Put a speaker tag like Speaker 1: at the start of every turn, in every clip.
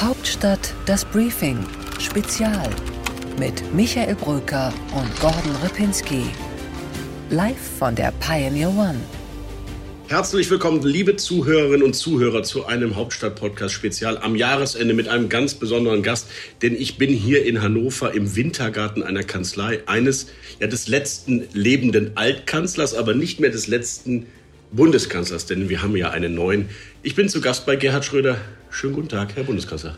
Speaker 1: Hauptstadt das Briefing Spezial mit Michael Bröker und Gordon Ripinski. Live von der Pioneer One.
Speaker 2: Herzlich willkommen, liebe Zuhörerinnen und Zuhörer, zu einem Hauptstadt-Podcast-Spezial am Jahresende mit einem ganz besonderen Gast. Denn ich bin hier in Hannover im Wintergarten einer Kanzlei eines, ja, des letzten lebenden Altkanzlers, aber nicht mehr des letzten Bundeskanzlers, denn wir haben ja einen neuen. Ich bin zu Gast bei Gerhard Schröder. Schönen guten Tag, Herr Bundeskanzler.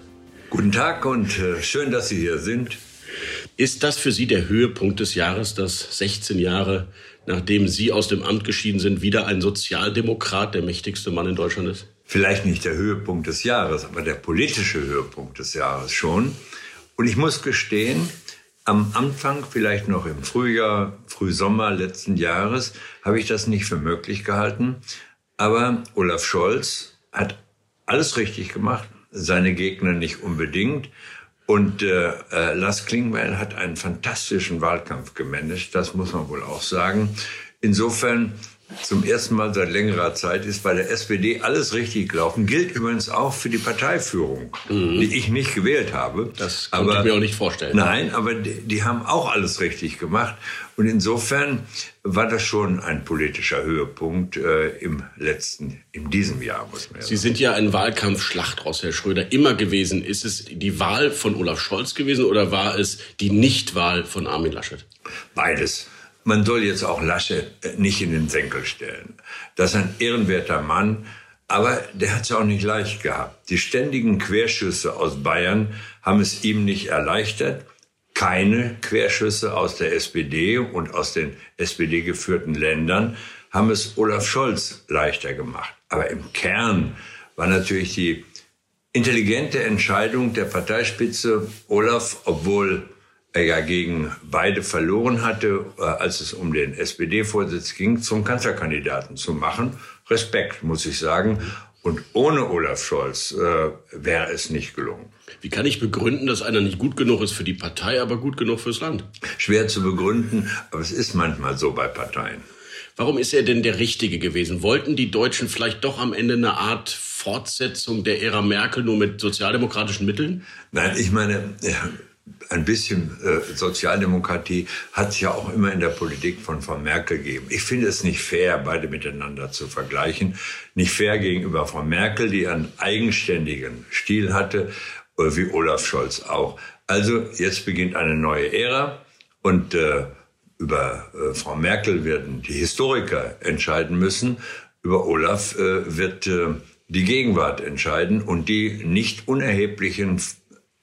Speaker 3: Guten Tag und äh, schön, dass Sie hier sind.
Speaker 2: Ist das für Sie der Höhepunkt des Jahres, dass 16 Jahre nachdem Sie aus dem Amt geschieden sind, wieder ein Sozialdemokrat, der mächtigste Mann in Deutschland ist?
Speaker 3: Vielleicht nicht der Höhepunkt des Jahres, aber der politische Höhepunkt des Jahres schon. Und ich muss gestehen, am Anfang, vielleicht noch im Frühjahr, Frühsommer letzten Jahres, habe ich das nicht für möglich gehalten. Aber Olaf Scholz hat alles richtig gemacht, seine Gegner nicht unbedingt. Und äh, äh, Lars Klingbeil hat einen fantastischen Wahlkampf gemanagt, das muss man wohl auch sagen. Insofern zum ersten Mal seit längerer Zeit ist bei der SPD alles richtig gelaufen. Gilt übrigens auch für die Parteiführung, mhm. die ich nicht gewählt habe.
Speaker 2: Das aber, ich mir auch nicht vorstellen.
Speaker 3: Nein, aber die, die, haben auch alles richtig gemacht. Und insofern war das schon ein politischer Höhepunkt äh, im letzten, in diesem Jahr, muss man
Speaker 2: ja Sie sind ja ein Wahlkampf-Schlachtross, Herr Schröder, immer gewesen. Ist es die Wahl von Olaf Scholz gewesen oder war es die Nichtwahl von Armin Laschet?
Speaker 3: Beides man soll jetzt auch Lasche äh, nicht in den Senkel stellen. Das ist ein ehrenwerter Mann, aber der hat es auch nicht leicht gehabt. Die ständigen Querschüsse aus Bayern haben es ihm nicht erleichtert. Keine Querschüsse aus der SPD und aus den SPD geführten Ländern haben es Olaf Scholz leichter gemacht. Aber im Kern war natürlich die intelligente Entscheidung der Parteispitze Olaf, obwohl er ja gegen beide verloren hatte, äh, als es um den SPD-Vorsitz ging, zum Kanzlerkandidaten zu machen. Respekt, muss ich sagen. Und ohne Olaf Scholz äh, wäre es nicht gelungen.
Speaker 2: Wie kann ich begründen, dass einer nicht gut genug ist für die Partei, aber gut genug fürs Land?
Speaker 3: Schwer zu begründen, aber es ist manchmal so bei Parteien.
Speaker 2: Warum ist er denn der Richtige gewesen? Wollten die Deutschen vielleicht doch am Ende eine Art Fortsetzung der Ära Merkel nur mit sozialdemokratischen Mitteln?
Speaker 3: Nein, ich meine, ein bisschen äh, Sozialdemokratie hat es ja auch immer in der Politik von Frau Merkel gegeben. Ich finde es nicht fair, beide miteinander zu vergleichen. Nicht fair gegenüber Frau Merkel, die einen eigenständigen Stil hatte, äh, wie Olaf Scholz auch. Also jetzt beginnt eine neue Ära und äh, über äh, Frau Merkel werden die Historiker entscheiden müssen. Über Olaf äh, wird äh, die Gegenwart entscheiden und die nicht unerheblichen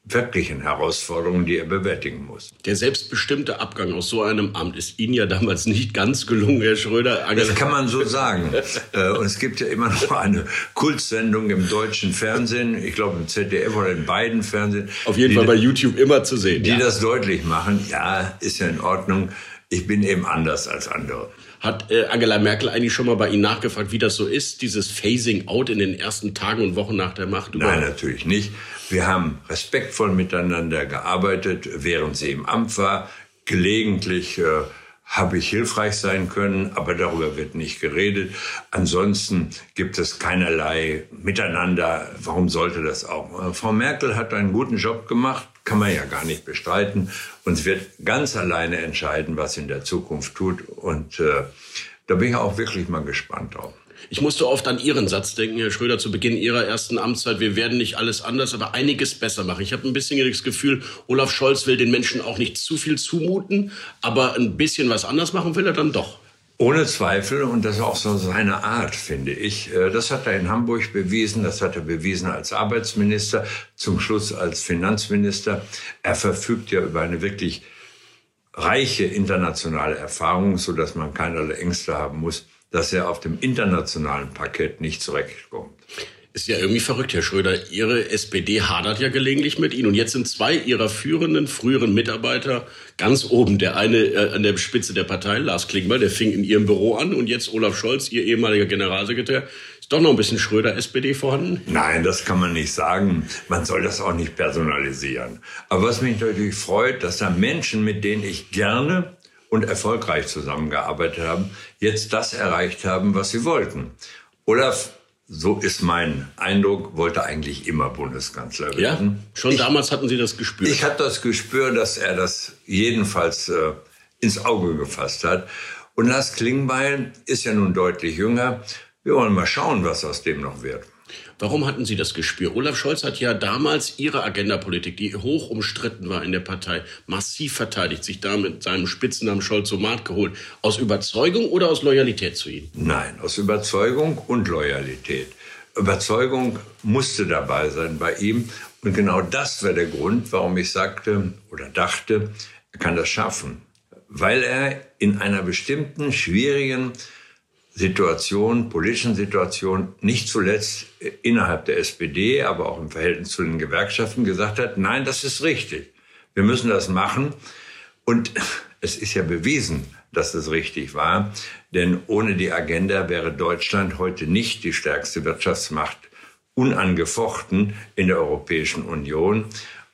Speaker 3: wirklichen Herausforderungen, die er bewältigen muss.
Speaker 2: Der selbstbestimmte Abgang aus so einem Amt ist Ihnen ja damals nicht ganz gelungen, Herr Schröder.
Speaker 3: Das kann man so sagen. Äh, und es gibt ja immer noch eine Kultsendung im deutschen Fernsehen, ich glaube im ZDF oder in beiden Fernsehen.
Speaker 2: Auf jeden Fall bei YouTube immer zu sehen.
Speaker 3: Die ja. das deutlich machen. Ja, ist ja in Ordnung. Ich bin eben anders als andere.
Speaker 2: Hat äh, Angela Merkel eigentlich schon mal bei Ihnen nachgefragt, wie das so ist, dieses Phasing out in den ersten Tagen und Wochen nach der Macht?
Speaker 3: Nein, natürlich nicht. Wir haben respektvoll miteinander gearbeitet, während sie im Amt war. Gelegentlich äh, habe ich hilfreich sein können, aber darüber wird nicht geredet. Ansonsten gibt es keinerlei Miteinander. Warum sollte das auch? Äh, Frau Merkel hat einen guten Job gemacht, kann man ja gar nicht bestreiten. Und sie wird ganz alleine entscheiden, was sie in der Zukunft tut. Und äh, da bin ich auch wirklich mal gespannt drauf.
Speaker 2: Ich musste oft an Ihren Satz denken, Herr Schröder, zu Beginn Ihrer ersten Amtszeit. Wir werden nicht alles anders, aber einiges besser machen. Ich habe ein bisschen das Gefühl, Olaf Scholz will den Menschen auch nicht zu viel zumuten, aber ein bisschen was anders machen will er dann doch.
Speaker 3: Ohne Zweifel, und das ist auch so seine Art, finde ich. Äh, das hat er in Hamburg bewiesen, das hat er bewiesen als Arbeitsminister, zum Schluss als Finanzminister. Er verfügt ja über eine wirklich reiche internationale Erfahrung, so dass man keinerlei Ängste haben muss, dass er auf dem internationalen Parkett nicht zurechtkommt.
Speaker 2: Ist ja irgendwie verrückt, Herr Schröder. Ihre SPD hadert ja gelegentlich mit Ihnen. Und jetzt sind zwei Ihrer führenden, früheren Mitarbeiter ganz oben. Der eine äh, an der Spitze der Partei, Lars Klingbeil, der fing in Ihrem Büro an. Und jetzt Olaf Scholz, Ihr ehemaliger Generalsekretär. Ist doch noch ein bisschen Schröder-SPD vorhanden?
Speaker 3: Nein, das kann man nicht sagen. Man soll das auch nicht personalisieren. Aber was mich natürlich freut, dass da Menschen, mit denen ich gerne und erfolgreich zusammengearbeitet haben, jetzt das erreicht haben, was sie wollten. Olaf so ist mein Eindruck, wollte eigentlich immer Bundeskanzler werden.
Speaker 2: Ja, schon
Speaker 3: ich,
Speaker 2: damals hatten Sie das gespürt.
Speaker 3: Ich hatte das Gespür, dass er das jedenfalls äh, ins Auge gefasst hat. Und Lars Klingbeil ist ja nun deutlich jünger. Wir wollen mal schauen, was aus dem noch wird.
Speaker 2: Warum hatten Sie das Gespür? Olaf Scholz hat ja damals Ihre Agendapolitik, die hoch umstritten war in der Partei, massiv verteidigt, sich damit seinem Spitzennamen Scholz-Somat geholt. Aus Überzeugung oder aus Loyalität zu Ihnen?
Speaker 3: Nein, aus Überzeugung und Loyalität. Überzeugung musste dabei sein bei ihm. Und genau das war der Grund, warum ich sagte oder dachte, er kann das schaffen. Weil er in einer bestimmten schwierigen Situation, politischen Situation, nicht zuletzt innerhalb der SPD, aber auch im Verhältnis zu den Gewerkschaften gesagt hat, nein, das ist richtig. Wir müssen das machen. Und es ist ja bewiesen, dass es richtig war. Denn ohne die Agenda wäre Deutschland heute nicht die stärkste Wirtschaftsmacht unangefochten in der Europäischen Union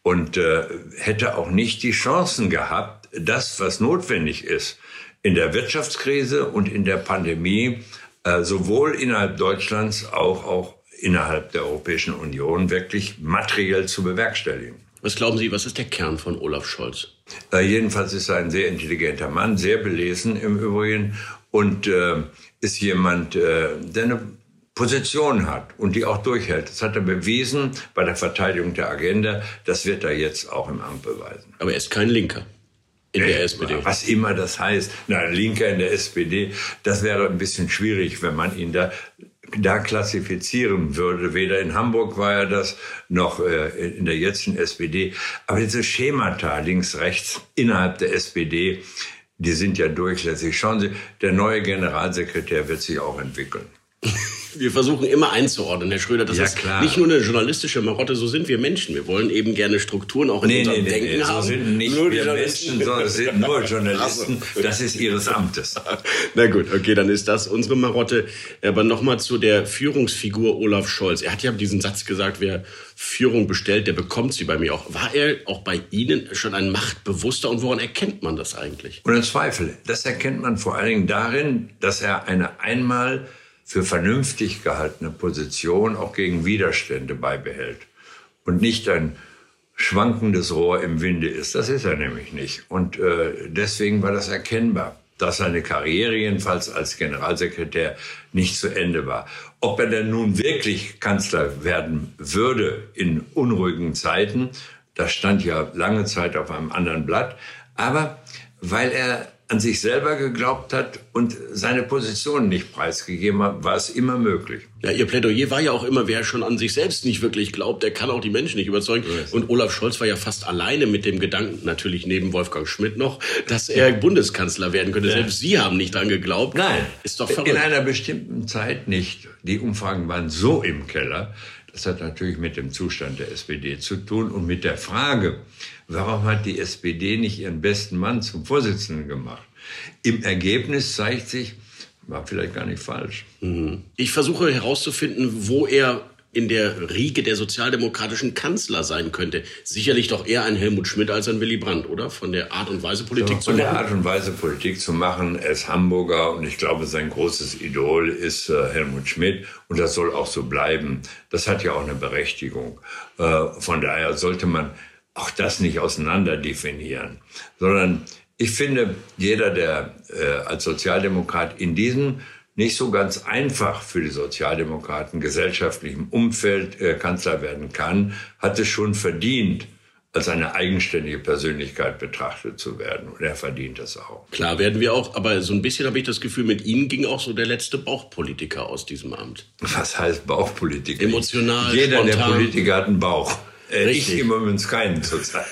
Speaker 3: und äh, hätte auch nicht die Chancen gehabt, das, was notwendig ist, in der Wirtschaftskrise und in der Pandemie äh, sowohl innerhalb Deutschlands auch, auch innerhalb der Europäischen Union wirklich materiell zu bewerkstelligen.
Speaker 2: Was glauben Sie, was ist der Kern von Olaf Scholz?
Speaker 3: Äh, jedenfalls ist er ein sehr intelligenter Mann, sehr belesen im Übrigen und äh, ist jemand, äh, der eine Position hat und die auch durchhält. Das hat er bewiesen bei der Verteidigung der Agenda. Das wird er jetzt auch im Amt beweisen.
Speaker 2: Aber er ist kein Linker in der SPD.
Speaker 3: Was immer das heißt. Na, Linker in der SPD, das wäre ein bisschen schwierig, wenn man ihn da da klassifizieren würde. Weder in Hamburg war er das, noch äh, in der jetzigen SPD. Aber diese Schemata links, rechts innerhalb der SPD, die sind ja durchlässig. Schauen Sie, der neue Generalsekretär wird sich auch entwickeln.
Speaker 2: wir versuchen immer einzuordnen, Herr Schröder. Das ja, ist klar. nicht nur eine journalistische Marotte, so sind wir Menschen. Wir wollen eben gerne Strukturen auch in nee, unserem nee, Denken nee, haben.
Speaker 3: So sind nicht nur wir Menschen, sondern es sind nur Journalisten. Das ist ihres Amtes.
Speaker 2: Na gut, okay, dann ist das unsere Marotte. Aber nochmal zu der Führungsfigur Olaf Scholz. Er hat ja diesen Satz gesagt, wer Führung bestellt, der bekommt sie bei mir auch. War er auch bei Ihnen schon ein Machtbewusster und woran erkennt man das eigentlich?
Speaker 3: Ohne Zweifel. Das erkennt man vor allen Dingen darin, dass er eine einmal für vernünftig gehaltene Position auch gegen Widerstände beibehält und nicht ein schwankendes Rohr im Winde ist. Das ist er nämlich nicht. Und äh, deswegen war das erkennbar, dass seine Karriere jedenfalls als Generalsekretär nicht zu Ende war. Ob er denn nun wirklich Kanzler werden würde in unruhigen Zeiten, das stand ja lange Zeit auf einem anderen Blatt. Aber weil er an sich selber geglaubt hat und seine Position nicht preisgegeben hat, war es immer möglich.
Speaker 2: Ja, Ihr Plädoyer war ja auch immer, wer schon an sich selbst nicht wirklich glaubt, der kann auch die Menschen nicht überzeugen. Und Olaf Scholz war ja fast alleine mit dem Gedanken, natürlich neben Wolfgang Schmidt noch, dass er Bundeskanzler werden könnte. Ja. Selbst Sie haben nicht dran geglaubt.
Speaker 3: Nein, ist doch verrückt. In einer bestimmten Zeit nicht. Die Umfragen waren so im Keller. Das hat natürlich mit dem Zustand der SPD zu tun und mit der Frage, Warum hat die SPD nicht ihren besten Mann zum Vorsitzenden gemacht? Im Ergebnis zeigt sich, war vielleicht gar nicht falsch.
Speaker 2: Mhm. Ich versuche herauszufinden, wo er in der Riege der sozialdemokratischen Kanzler sein könnte. Sicherlich doch eher ein Helmut Schmidt als ein Willy Brandt, oder? Von der Art und Weise Politik
Speaker 3: ja, zu machen. Von der Art und Weise Politik zu machen. Er ist Hamburger und ich glaube, sein großes Idol ist äh, Helmut Schmidt und das soll auch so bleiben. Das hat ja auch eine Berechtigung. Äh, von daher sollte man auch das nicht auseinander definieren, sondern ich finde, jeder, der äh, als Sozialdemokrat in diesem nicht so ganz einfach für die Sozialdemokraten gesellschaftlichem Umfeld äh, Kanzler werden kann, hat es schon verdient, als eine eigenständige Persönlichkeit betrachtet zu werden. Und er verdient das auch.
Speaker 2: Klar werden wir auch, aber so ein bisschen habe ich das Gefühl, mit Ihnen ging auch so der letzte Bauchpolitiker aus diesem Amt.
Speaker 3: Was heißt Bauchpolitiker?
Speaker 2: Emotional,
Speaker 3: Jeder spontan. der Politiker hat einen Bauch. Äh. Ich im Moment keinen zurzeit.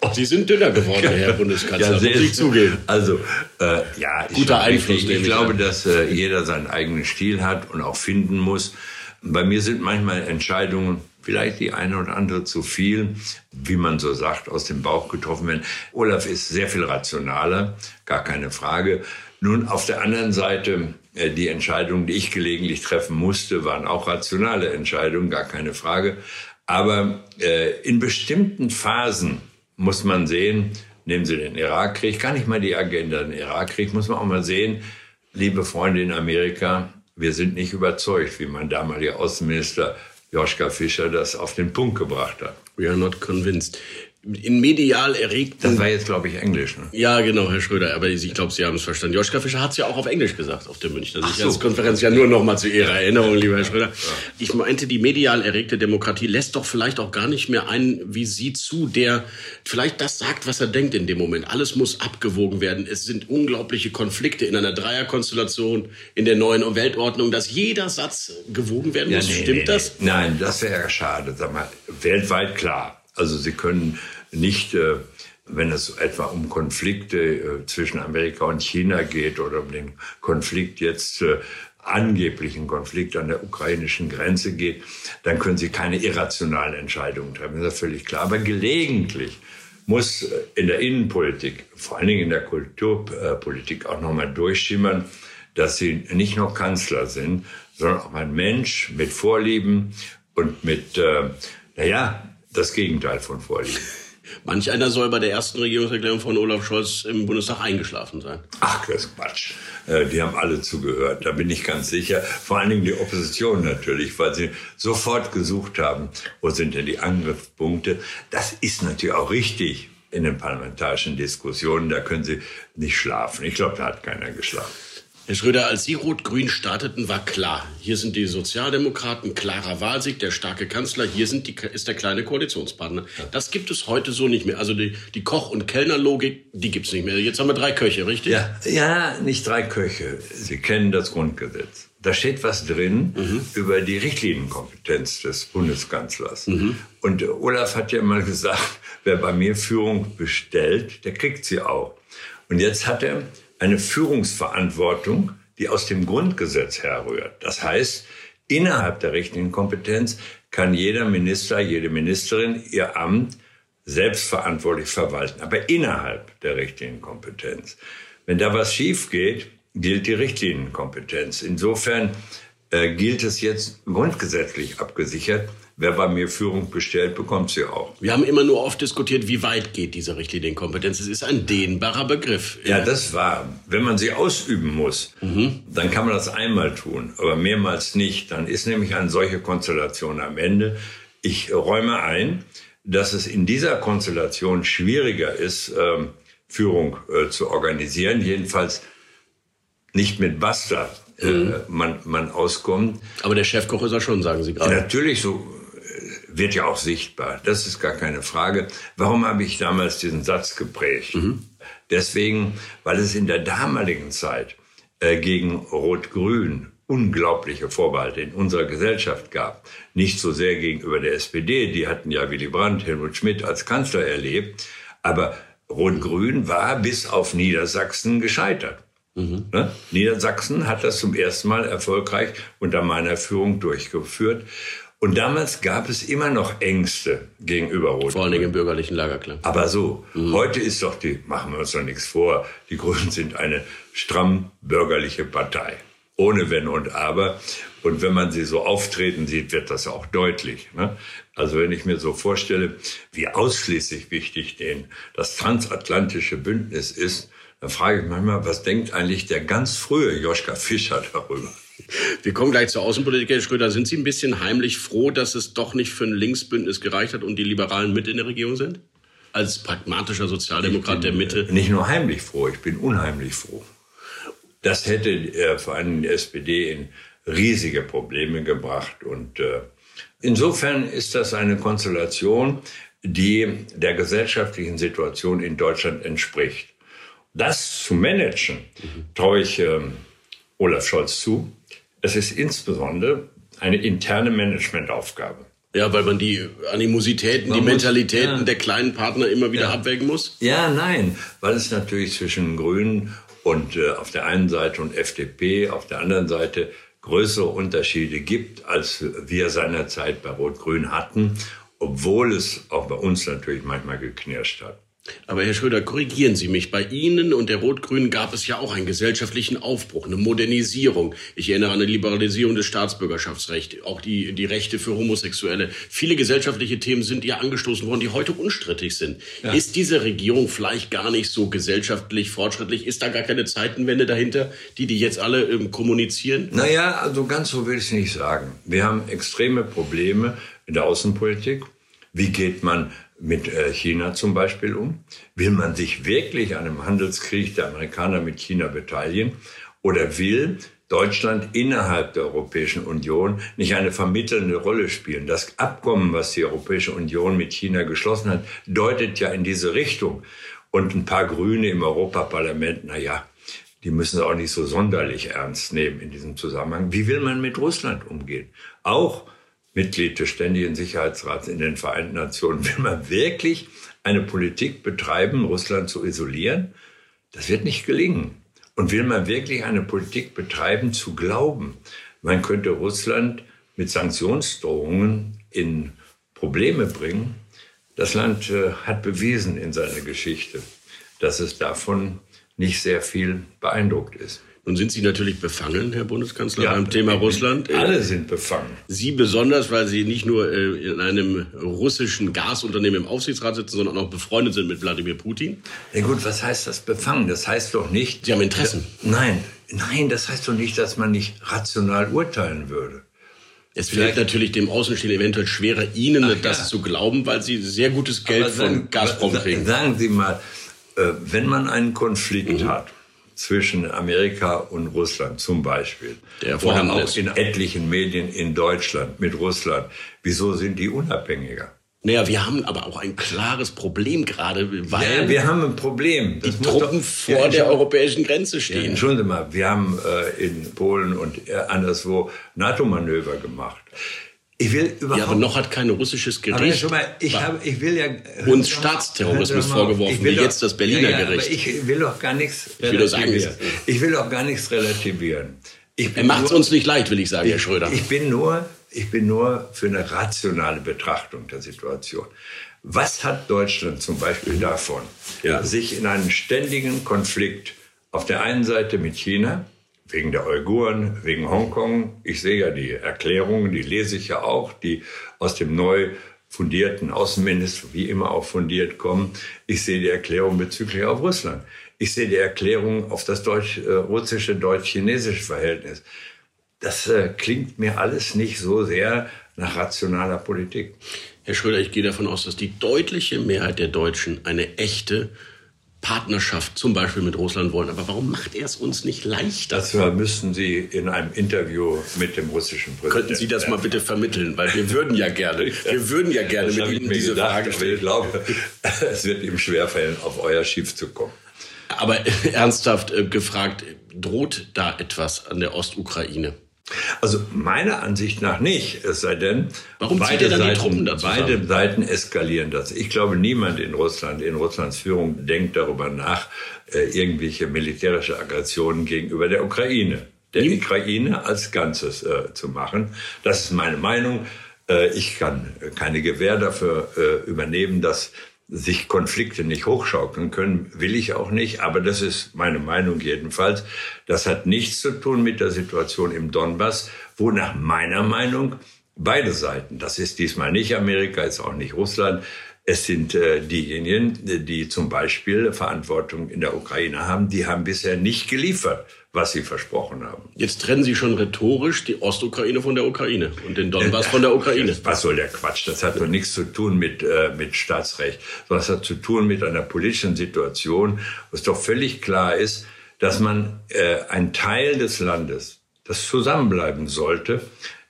Speaker 2: Oh, Sie sind dünner geworden, Herr Bundeskanzler, ja, muss ich zugeben.
Speaker 3: Also, äh, ja,
Speaker 2: Guter Einfluss.
Speaker 3: Ich, ich glaube, an. dass äh, jeder seinen eigenen Stil hat und auch finden muss. Bei mir sind manchmal Entscheidungen, vielleicht die eine oder andere zu viel, wie man so sagt, aus dem Bauch getroffen werden. Olaf ist sehr viel rationaler, gar keine Frage. Nun, auf der anderen Seite, äh, die Entscheidungen, die ich gelegentlich treffen musste, waren auch rationale Entscheidungen, gar keine Frage. Aber äh, in bestimmten Phasen muss man sehen, nehmen Sie den Irakkrieg, gar nicht mal die Agenda, den Irakkrieg, muss man auch mal sehen, liebe Freunde in Amerika, wir sind nicht überzeugt, wie mein damaliger Außenminister Joschka Fischer das auf den Punkt gebracht hat.
Speaker 2: We are not convinced in medial erregten.
Speaker 3: Das war jetzt, glaube ich, Englisch. Ne?
Speaker 2: Ja, genau, Herr Schröder. Aber ich glaube, Sie haben es verstanden. Joschka Fischer hat es ja auch auf Englisch gesagt auf der Münchner Sicherheitskonferenz. So. Ja, nur noch mal zu Ihrer Erinnerung, lieber Herr Schröder. Ja. Ich meinte, die medial erregte Demokratie lässt doch vielleicht auch gar nicht mehr einen wie Sie zu, der vielleicht das sagt, was er denkt in dem Moment. Alles muss abgewogen werden. Es sind unglaubliche Konflikte in einer Dreierkonstellation, in der neuen Weltordnung, dass jeder Satz gewogen werden muss. Ja, nee, Stimmt nee, das?
Speaker 3: Nee. Nein, das wäre ja schade. Sag mal, weltweit klar. Also Sie können nicht, äh, wenn es etwa um Konflikte äh, zwischen Amerika und China geht oder um den Konflikt jetzt äh, angeblichen Konflikt an der ukrainischen Grenze geht, dann können Sie keine irrationalen Entscheidungen treffen. Das ist völlig klar. Aber gelegentlich muss in der Innenpolitik, vor allen Dingen in der Kulturpolitik auch nochmal durchschimmern, dass Sie nicht nur Kanzler sind, sondern auch ein Mensch mit Vorlieben und mit, äh, naja, das Gegenteil von Vorlieben.
Speaker 2: Manch einer soll bei der ersten Regierungserklärung von Olaf Scholz im Bundestag eingeschlafen sein.
Speaker 3: Ach, das ist Quatsch. Äh, die haben alle zugehört, da bin ich ganz sicher. Vor allen Dingen die Opposition natürlich, weil sie sofort gesucht haben, wo sind denn die Angriffspunkte. Das ist natürlich auch richtig in den parlamentarischen Diskussionen. Da können sie nicht schlafen. Ich glaube, da hat keiner geschlafen.
Speaker 2: Herr Schröder, als Sie Rot-Grün starteten, war klar, hier sind die Sozialdemokraten, klarer Wahlsieg, der starke Kanzler, hier sind die, ist der kleine Koalitionspartner. Das gibt es heute so nicht mehr. Also die, die Koch- und Kellnerlogik, die gibt es nicht mehr. Jetzt haben wir drei Köche, richtig?
Speaker 3: Ja, ja, nicht drei Köche. Sie kennen das Grundgesetz. Da steht was drin mhm. über die Richtlinienkompetenz des Bundeskanzlers. Mhm. Und Olaf hat ja mal gesagt, wer bei mir Führung bestellt, der kriegt sie auch. Und jetzt hat er eine Führungsverantwortung, die aus dem Grundgesetz herrührt. Das heißt, innerhalb der Richtlinienkompetenz kann jeder Minister, jede Ministerin ihr Amt selbstverantwortlich verwalten, aber innerhalb der Richtlinienkompetenz. Wenn da was schief geht, gilt die Richtlinienkompetenz. Insofern äh, gilt es jetzt grundgesetzlich abgesichert, Wer bei mir Führung bestellt, bekommt sie auch.
Speaker 2: Wir haben immer nur oft diskutiert, wie weit geht diese Richtlinienkompetenz. Es ist ein dehnbarer Begriff.
Speaker 3: Ja, das war. Wenn man sie ausüben muss, mhm. dann kann man das einmal tun, aber mehrmals nicht. Dann ist nämlich eine solche Konstellation am Ende. Ich räume ein, dass es in dieser Konstellation schwieriger ist, ähm, Führung äh, zu organisieren. Jedenfalls nicht mit Basta äh, mhm. man, man auskommt.
Speaker 2: Aber der Chefkoch ist er schon, sagen Sie gerade.
Speaker 3: Ja, natürlich, so wird ja auch sichtbar. Das ist gar keine Frage. Warum habe ich damals diesen Satz geprägt? Mhm. Deswegen, weil es in der damaligen Zeit äh, gegen Rot-Grün unglaubliche Vorbehalte in unserer Gesellschaft gab. Nicht so sehr gegenüber der SPD, die hatten ja Willy Brandt, Helmut Schmidt als Kanzler erlebt, aber Rot-Grün war bis auf Niedersachsen gescheitert. Mhm. Ne? Niedersachsen hat das zum ersten Mal erfolgreich unter meiner Führung durchgeführt. Und damals gab es immer noch Ängste gegenüber Rot.
Speaker 2: Vor allen Dingen im bürgerlichen Lager, klar.
Speaker 3: Aber so, mhm. heute ist doch die, machen wir uns doch nichts vor, die Grünen sind eine stramm bürgerliche Partei. Ohne Wenn und Aber. Und wenn man sie so auftreten sieht, wird das auch deutlich. Ne? Also wenn ich mir so vorstelle, wie ausschließlich wichtig denen das transatlantische Bündnis ist, dann frage ich manchmal, was denkt eigentlich der ganz frühe Joschka Fischer darüber?
Speaker 2: Wir kommen gleich zur Außenpolitik, Herr Schröder. Sind Sie ein bisschen heimlich froh, dass es doch nicht für ein Linksbündnis gereicht hat und die Liberalen mit in der Regierung sind? Als pragmatischer Sozialdemokrat der Mitte?
Speaker 3: Nicht nur heimlich froh, ich bin unheimlich froh. Das hätte äh, vor allem die SPD in riesige Probleme gebracht. Und äh, insofern ist das eine Konstellation, die der gesellschaftlichen Situation in Deutschland entspricht. Das zu managen, traue ich äh, Olaf Scholz zu. Es ist insbesondere eine interne Managementaufgabe.
Speaker 2: Ja, weil man die Animositäten, man die Mentalitäten ja. der kleinen Partner immer wieder ja. abwägen muss?
Speaker 3: Ja, nein, weil es natürlich zwischen Grünen und äh, auf der einen Seite und FDP auf der anderen Seite größere Unterschiede gibt, als wir seinerzeit bei Rot-Grün hatten, obwohl es auch bei uns natürlich manchmal geknirscht hat.
Speaker 2: Aber Herr Schröder, korrigieren Sie mich. Bei Ihnen und der Rot-Grünen gab es ja auch einen gesellschaftlichen Aufbruch, eine Modernisierung. Ich erinnere an eine Liberalisierung des Staatsbürgerschaftsrechts, auch die, die Rechte für Homosexuelle. Viele gesellschaftliche Themen sind ja angestoßen worden, die heute unstrittig sind. Ja. Ist diese Regierung vielleicht gar nicht so gesellschaftlich fortschrittlich? Ist da gar keine Zeitenwende dahinter, die die jetzt alle ähm, kommunizieren?
Speaker 3: Naja, also ganz so will ich es nicht sagen. Wir haben extreme Probleme in der Außenpolitik. Wie geht man mit äh, China zum Beispiel um? Will man sich wirklich an einem Handelskrieg der Amerikaner mit China beteiligen? Oder will Deutschland innerhalb der Europäischen Union nicht eine vermittelnde Rolle spielen? Das Abkommen, was die Europäische Union mit China geschlossen hat, deutet ja in diese Richtung. Und ein paar Grüne im Europaparlament, na ja, die müssen es auch nicht so sonderlich ernst nehmen in diesem Zusammenhang. Wie will man mit Russland umgehen? Auch Mitglied des Ständigen Sicherheitsrats in den Vereinten Nationen. Will man wirklich eine Politik betreiben, Russland zu isolieren? Das wird nicht gelingen. Und will man wirklich eine Politik betreiben, zu glauben, man könnte Russland mit Sanktionsdrohungen in Probleme bringen? Das Land äh, hat bewiesen in seiner Geschichte, dass es davon nicht sehr viel beeindruckt ist.
Speaker 2: Nun sind Sie natürlich befangen, Herr Bundeskanzler, ja, beim Thema Russland.
Speaker 3: Alle sind befangen.
Speaker 2: Sie besonders, weil Sie nicht nur äh, in einem russischen Gasunternehmen im Aufsichtsrat sitzen, sondern auch befreundet sind mit Wladimir Putin.
Speaker 3: Ja gut, was heißt das befangen? Das heißt doch nicht...
Speaker 2: Sie haben Interessen.
Speaker 3: Nein, nein, das heißt doch nicht, dass man nicht rational urteilen würde.
Speaker 2: Es fällt natürlich dem Außenstehenden eventuell schwerer, Ihnen Ach, das ja. zu glauben, weil Sie sehr gutes Geld sagen, von Gazprom kriegen.
Speaker 3: Sagen Sie mal, äh, wenn man einen Konflikt mhm. hat, zwischen Amerika und Russland zum Beispiel.
Speaker 2: Der vorhanden
Speaker 3: auch in etlichen Medien in Deutschland mit Russland. Wieso sind die unabhängiger?
Speaker 2: Naja, wir haben aber auch ein klares Problem gerade, weil
Speaker 3: ja, wir haben ein Problem.
Speaker 2: Das die Truppen doch, vor ja, der europäischen Grenze stehen. Ja,
Speaker 3: Entschuldigen Sie mal, wir haben äh, in Polen und anderswo NATO-Manöver gemacht.
Speaker 2: Ich will überhaupt. Ja, aber noch hat kein russisches Gericht.
Speaker 3: Aber mal, ich, habe, ich will ja
Speaker 2: uns Staatsterrorismus vorgeworfen, wie doch, jetzt das Berliner ja, ja, Gericht.
Speaker 3: Ich will doch gar nichts ich will relativieren. Ich will doch gar nichts relativieren.
Speaker 2: er macht es uns nicht leid, will ich sagen,
Speaker 3: ich,
Speaker 2: Herr Schröder.
Speaker 3: Ich bin nur, ich bin nur für eine rationale Betrachtung der Situation. Was hat Deutschland zum Beispiel davon, ja. sich in einen ständigen Konflikt auf der einen Seite mit China wegen der Uiguren, wegen Hongkong. Ich sehe ja die Erklärungen, die lese ich ja auch, die aus dem neu fundierten Außenminister wie immer auch fundiert kommen. Ich sehe die Erklärung bezüglich auf Russland. Ich sehe die Erklärung auf das deutsch, äh, russische, deutsch-chinesische Verhältnis. Das äh, klingt mir alles nicht so sehr nach rationaler Politik.
Speaker 2: Herr Schröder, ich gehe davon aus, dass die deutliche Mehrheit der Deutschen eine echte Partnerschaft zum Beispiel mit Russland wollen. Aber warum macht er es uns nicht leichter?
Speaker 3: Das müssten Sie in einem Interview mit dem russischen Präsidenten.
Speaker 2: Könnten Sie das mal bitte vermitteln? Weil wir würden ja gerne, wir würden ja gerne mit Ihnen diese gedacht, Frage stellen.
Speaker 3: Ich glaube, es wird ihm schwerfallen, auf euer Schiff zu kommen.
Speaker 2: Aber ernsthaft äh, gefragt, droht da etwas an der Ostukraine?
Speaker 3: Also meiner Ansicht nach nicht, es sei denn,
Speaker 2: Warum beide, Seiten,
Speaker 3: beide Seiten eskalieren das. Ich glaube, niemand in Russland, in Russlands Führung denkt darüber nach, äh, irgendwelche militärische Aggressionen gegenüber der Ukraine, der Niem Ukraine als Ganzes äh, zu machen. Das ist meine Meinung. Äh, ich kann keine Gewähr dafür äh, übernehmen, dass sich Konflikte nicht hochschaukeln können, will ich auch nicht, aber das ist meine Meinung jedenfalls. Das hat nichts zu tun mit der Situation im Donbass, wo nach meiner Meinung beide Seiten, das ist diesmal nicht Amerika, ist auch nicht Russland, es sind äh, diejenigen, die zum Beispiel Verantwortung in der Ukraine haben, die haben bisher nicht geliefert was sie versprochen haben.
Speaker 2: Jetzt trennen Sie schon rhetorisch die Ostukraine von der Ukraine und den Donbass von der Ukraine.
Speaker 3: Was soll der Quatsch? Das hat doch nichts zu tun mit, äh, mit Staatsrecht, sondern es hat zu tun mit einer politischen Situation, wo es doch völlig klar ist, dass man äh, ein Teil des Landes, das zusammenbleiben sollte,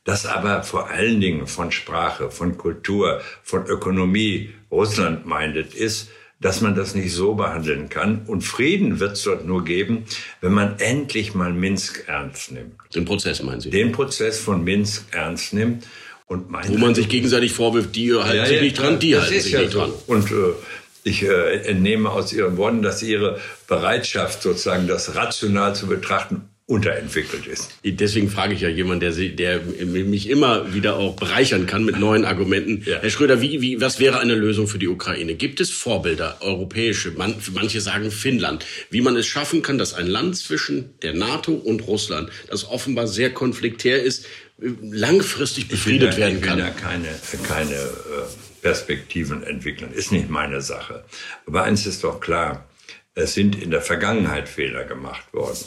Speaker 3: das aber vor allen Dingen von Sprache, von Kultur, von Ökonomie Russland meindet ist, dass man das nicht so behandeln kann. Und Frieden wird es dort nur geben, wenn man endlich mal Minsk ernst nimmt.
Speaker 2: Den Prozess meinen Sie?
Speaker 3: Den Prozess von Minsk ernst nimmt.
Speaker 2: Und Wo man sich gegenseitig vorwirft, die halten ja, sich ja, nicht dran, die halten sich ja nicht so. dran.
Speaker 3: Und äh, ich äh, entnehme aus Ihren Worten, dass Ihre Bereitschaft, sozusagen das rational zu betrachten, unterentwickelt ist.
Speaker 2: Deswegen frage ich ja jemanden, der, der mich immer wieder auch bereichern kann mit neuen Argumenten. Ja. Herr Schröder, wie, wie, was wäre eine Lösung für die Ukraine? Gibt es Vorbilder, europäische, man, manche sagen Finnland, wie man es schaffen kann, dass ein Land zwischen der NATO und Russland, das offenbar sehr konfliktär ist, langfristig befriedet
Speaker 3: da,
Speaker 2: werden kann?
Speaker 3: Ich will da keine, keine äh, Perspektiven entwickeln, ist nicht meine Sache. Aber eins ist doch klar, es sind in der Vergangenheit Fehler gemacht worden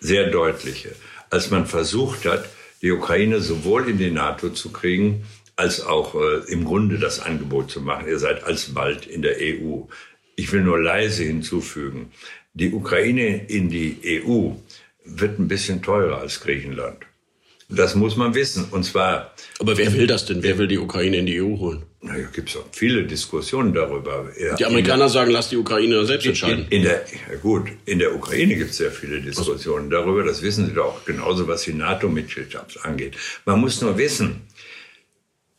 Speaker 3: sehr deutliche, als man versucht hat, die Ukraine sowohl in die NATO zu kriegen, als auch äh, im Grunde das Angebot zu machen. Ihr seid alsbald in der EU. Ich will nur leise hinzufügen, die Ukraine in die EU wird ein bisschen teurer als Griechenland. Das muss man wissen. Und zwar.
Speaker 2: Aber wer will das denn? Wer will die Ukraine in die EU holen?
Speaker 3: Naja, gibt es auch viele Diskussionen darüber.
Speaker 2: Die Amerikaner der, sagen, lass die Ukraine selbst entscheiden.
Speaker 3: In, in der, ja gut, in der Ukraine gibt es sehr viele Diskussionen darüber. Das wissen Sie doch genauso, was die NATO-Mitgliedschaft angeht. Man muss nur wissen,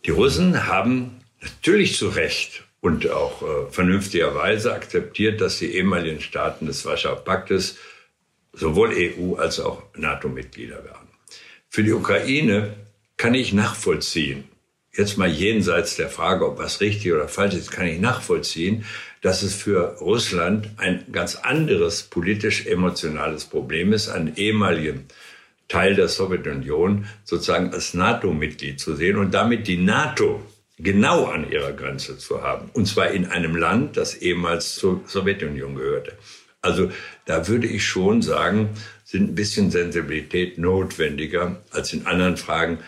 Speaker 3: die Russen haben natürlich zu Recht und auch äh, vernünftigerweise akzeptiert, dass die ehemaligen Staaten des Warschauer Paktes sowohl EU als auch NATO-Mitglieder werden. Für die Ukraine kann ich nachvollziehen, jetzt mal jenseits der Frage, ob was richtig oder falsch ist, kann ich nachvollziehen, dass es für Russland ein ganz anderes politisch-emotionales Problem ist, einen ehemaligen Teil der Sowjetunion sozusagen als NATO-Mitglied zu sehen und damit die NATO genau an ihrer Grenze zu haben. Und zwar in einem Land, das ehemals zur Sowjetunion gehörte. Also da würde ich schon sagen, sind ein bisschen Sensibilität notwendiger als in anderen Fragen.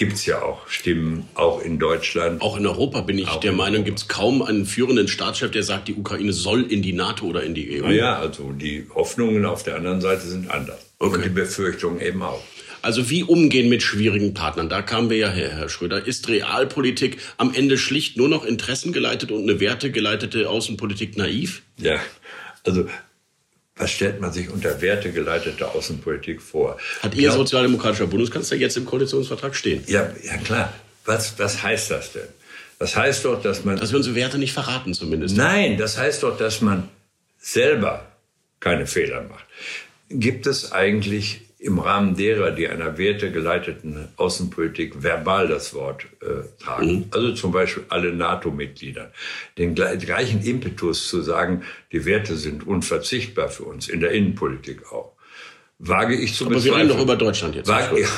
Speaker 3: Gibt es ja auch Stimmen, auch in Deutschland.
Speaker 2: Auch in Europa bin ich auch der Meinung, gibt es kaum einen führenden Staatschef, der sagt, die Ukraine soll in die NATO oder in die EU.
Speaker 3: Naja, also die Hoffnungen auf der anderen Seite sind anders. Okay. Und die Befürchtungen eben auch.
Speaker 2: Also wie umgehen mit schwierigen Partnern? Da kamen wir ja her, Herr Schröder. Ist Realpolitik am Ende schlicht nur noch interessengeleitet und eine wertegeleitete Außenpolitik naiv?
Speaker 3: Ja, also was stellt man sich unter wertegeleitete Außenpolitik vor?
Speaker 2: Hat Ihr sozialdemokratischer Bundeskanzler jetzt im Koalitionsvertrag stehen?
Speaker 3: Ja, ja klar. Was, was heißt das denn? Das heißt doch, dass man...
Speaker 2: Dass wir unsere Werte nicht verraten zumindest.
Speaker 3: Nein, das heißt doch, dass man selber keine Fehler macht. Gibt es eigentlich im Rahmen derer, die einer wertegeleiteten Außenpolitik verbal das Wort äh, tragen, mhm. also zum Beispiel alle NATO-Mitglieder, den gleichen Impetus zu sagen, die Werte sind unverzichtbar für uns, in der Innenpolitik auch. Wage ich zu
Speaker 2: Aber wir reden doch über Deutschland jetzt.
Speaker 3: Wage, ja,